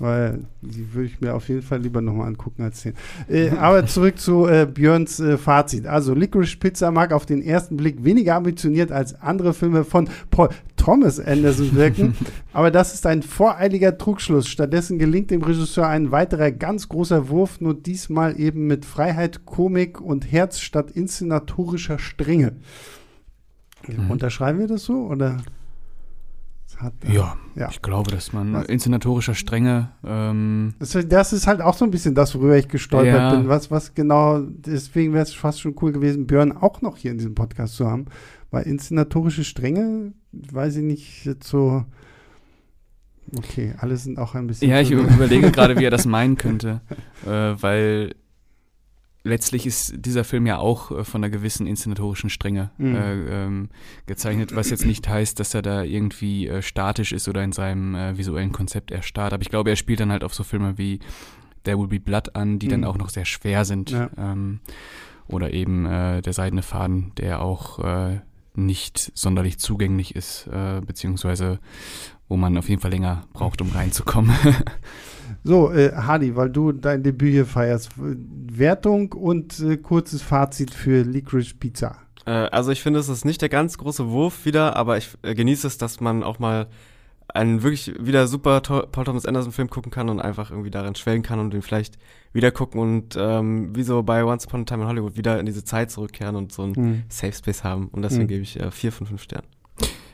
Weil die würde ich mir auf jeden Fall lieber nochmal angucken als den. Äh, [LAUGHS] aber zurück zu äh, Björns äh, Fazit. Also Licorice Pizza mag auf den ersten Blick weniger ambitioniert als andere Filme von Paul Thomas Anderson wirken. [LAUGHS] aber das ist ein voreiliger Trugschluss. Stattdessen gelingt dem Regisseur ein weiterer ganz großer Wurf, nur diesmal eben mit Freiheit, Komik und Herz statt inszenatorischer Strenge. Mhm. Unterschreiben wir das so? Oder? Hat, ja, ja, ich glaube, dass man was? inszenatorischer Strenge. Ähm, das, das, ist halt auch so ein bisschen das, worüber ich gestolpert ja. bin. Was, was genau, deswegen wäre es fast schon cool gewesen, Björn auch noch hier in diesem Podcast zu haben. Weil inszenatorische Strenge, weiß ich nicht, jetzt so. Okay, alle sind auch ein bisschen. Ja, ich überlege gerade, wie er das meinen könnte. [LAUGHS] äh, weil letztlich ist dieser Film ja auch äh, von einer gewissen inszenatorischen Strenge mhm. äh, ähm, gezeichnet, was jetzt nicht heißt, dass er da irgendwie äh, statisch ist oder in seinem äh, visuellen Konzept erstarrt. Aber ich glaube, er spielt dann halt auf so Filme wie There Will Be Blood an, die mhm. dann auch noch sehr schwer sind. Ja. Ähm, oder eben äh, Der Seidene Faden, der auch äh, nicht sonderlich zugänglich ist, beziehungsweise wo man auf jeden Fall länger braucht, um reinzukommen. [LAUGHS] So, äh, Hadi, weil du dein Debüt hier feierst, Wertung und äh, kurzes Fazit für Licorice Pizza. Äh, also ich finde, es ist nicht der ganz große Wurf wieder, aber ich äh, genieße es, dass man auch mal einen wirklich wieder super Paul Thomas Anderson Film gucken kann und einfach irgendwie darin schwelgen kann und den vielleicht wieder gucken und ähm, wie so bei Once Upon a Time in Hollywood wieder in diese Zeit zurückkehren und so ein mhm. Safe Space haben. Und deswegen mhm. gebe ich äh, vier von fünf Sternen.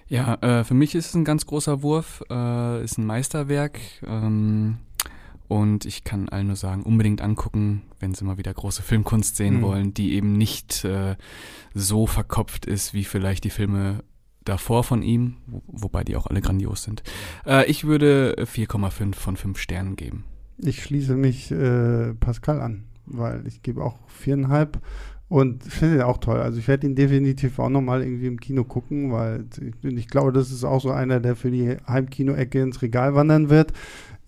Ja, äh, für mich ist es ein ganz großer Wurf, äh, ist ein Meisterwerk. Ähm, und ich kann allen nur sagen, unbedingt angucken, wenn sie mal wieder große Filmkunst sehen mhm. wollen, die eben nicht äh, so verkopft ist, wie vielleicht die Filme davor von ihm, wo, wobei die auch alle grandios sind. Äh, ich würde 4,5 von 5 Sternen geben. Ich schließe mich äh, Pascal an, weil ich gebe auch viereinhalb und finde ihn auch toll. Also ich werde ihn definitiv auch nochmal irgendwie im Kino gucken, weil ich, ich glaube, das ist auch so einer, der für die Heimkino-Ecke ins Regal wandern wird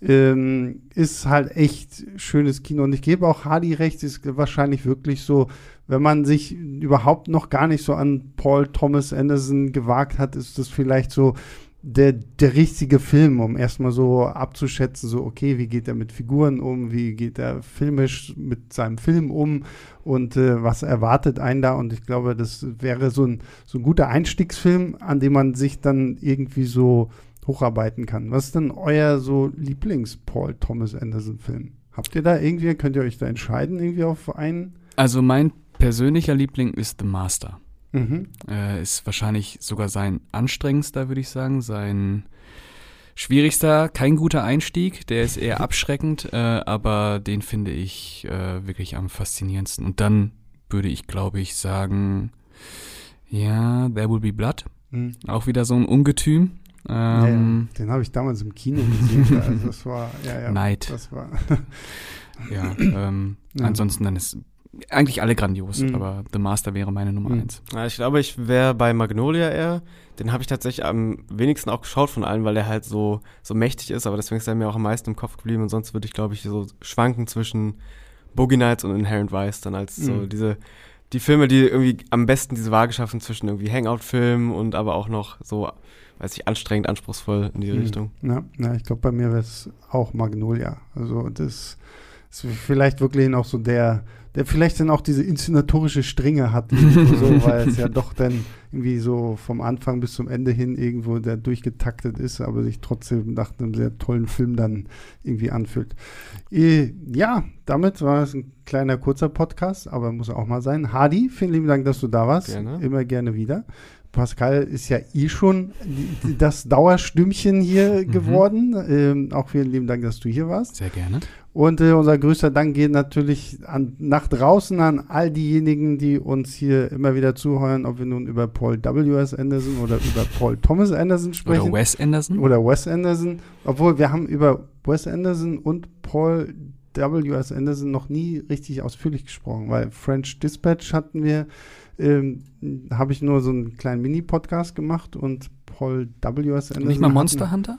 ähm, ist halt echt schönes Kino. Und ich gebe auch Hardy recht, ist wahrscheinlich wirklich so, wenn man sich überhaupt noch gar nicht so an Paul Thomas Anderson gewagt hat, ist das vielleicht so der, der richtige Film, um erstmal so abzuschätzen, so, okay, wie geht er mit Figuren um, wie geht er filmisch mit seinem Film um und äh, was erwartet einen da. Und ich glaube, das wäre so ein, so ein guter Einstiegsfilm, an dem man sich dann irgendwie so hocharbeiten kann. Was ist denn euer so Lieblings-Paul Thomas Anderson-Film? Habt ihr da irgendwie, könnt ihr euch da entscheiden, irgendwie auf einen? Also mein persönlicher Liebling ist The Master. Mhm. Äh, ist wahrscheinlich sogar sein anstrengendster, würde ich sagen. Sein schwierigster, kein guter Einstieg. Der ist eher [LAUGHS] abschreckend, äh, aber den finde ich äh, wirklich am faszinierendsten. Und dann würde ich, glaube ich, sagen, ja, There Will Be Blood. Mhm. Auch wieder so ein Ungetüm. Ähm, ja, den habe ich damals im Kino gesehen. [LAUGHS] also das war, ja, ja. Neid. Das war. [LAUGHS] ja, ähm, ja, ansonsten dann ist eigentlich alle grandios, mhm. aber The Master wäre meine Nummer mhm. eins. Ja, ich glaube, ich wäre bei Magnolia eher. Den habe ich tatsächlich am wenigsten auch geschaut von allen, weil der halt so, so mächtig ist, aber deswegen ist er mir auch am meisten im Kopf geblieben und sonst würde ich, glaube ich, so schwanken zwischen Boogie Nights und Inherent Vice dann als mhm. so diese die Filme, die irgendwie am besten diese Waage schaffen zwischen irgendwie Hangout-Filmen und aber auch noch so weiß ich, anstrengend, anspruchsvoll in die mhm. Richtung. Ja, ja ich glaube, bei mir wäre es auch Magnolia. Also das ist vielleicht wirklich noch so der, der vielleicht dann auch diese inszenatorische Strenge hat, so, [LAUGHS] weil es ja doch dann irgendwie so vom Anfang bis zum Ende hin irgendwo der durchgetaktet ist, aber sich trotzdem nach einem sehr tollen Film dann irgendwie anfühlt. Äh, ja, damit war es ein kleiner kurzer Podcast, aber muss auch mal sein. Hadi, vielen lieben Dank, dass du da warst. Gerne. Immer gerne wieder. Pascal ist ja eh schon das Dauerstümmchen hier mhm. geworden. Ähm, auch vielen lieben Dank, dass du hier warst. Sehr gerne. Und äh, unser größter Dank geht natürlich an, nach draußen an all diejenigen, die uns hier immer wieder zuhören, ob wir nun über Paul W.S. Anderson oder über Paul Thomas Anderson sprechen. Oder Wes Anderson. Oder Wes Anderson. Obwohl wir haben über Wes Anderson und Paul W.S. Anderson noch nie richtig ausführlich gesprochen, weil French Dispatch hatten wir ähm, habe ich nur so einen kleinen Mini-Podcast gemacht und Paul W.S. Anderson. Nicht mal Monster Hunter?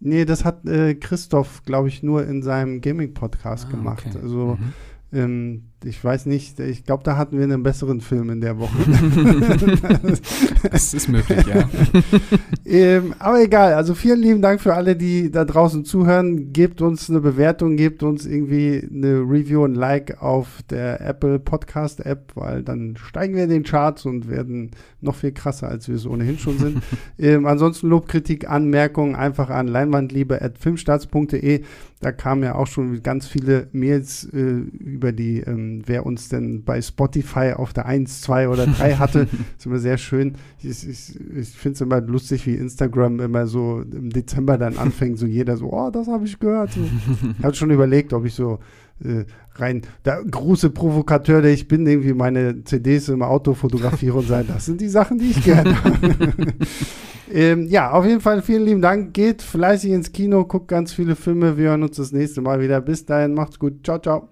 Nee, das hat äh, Christoph, glaube ich, nur in seinem Gaming-Podcast ah, gemacht. Okay. Also mhm. ähm, ich weiß nicht, ich glaube, da hatten wir einen besseren Film in der Woche. [LAUGHS] [LAUGHS] das ist möglich, ja. [LAUGHS] ähm, aber egal, also vielen lieben Dank für alle, die da draußen zuhören. Gebt uns eine Bewertung, gebt uns irgendwie eine Review und Like auf der Apple Podcast App, weil dann steigen wir in den Charts und werden noch viel krasser, als wir es ohnehin schon sind. ähm, ansonsten Lob, Kritik, Anmerkungen einfach an leinwandliebe.filmstarts.de. Da kamen ja auch schon ganz viele Mails äh, über die ähm, ähm, wer uns denn bei Spotify auf der 1, 2 oder 3 [LAUGHS] hatte. ist immer sehr schön. Ich, ich, ich finde es immer lustig, wie Instagram immer so im Dezember dann anfängt, so jeder so, oh, das habe ich gehört. So. [LAUGHS] Ich habe schon überlegt, ob ich so äh, rein, der große Provokateur, der ich bin, irgendwie meine CDs im Auto fotografiere und sage, das sind die Sachen, die ich gerne habe. [LAUGHS] ähm, ja, auf jeden Fall vielen lieben Dank. Geht fleißig ins Kino, guckt ganz viele Filme. Wir hören uns das nächste Mal wieder. Bis dahin, macht's gut. Ciao, ciao.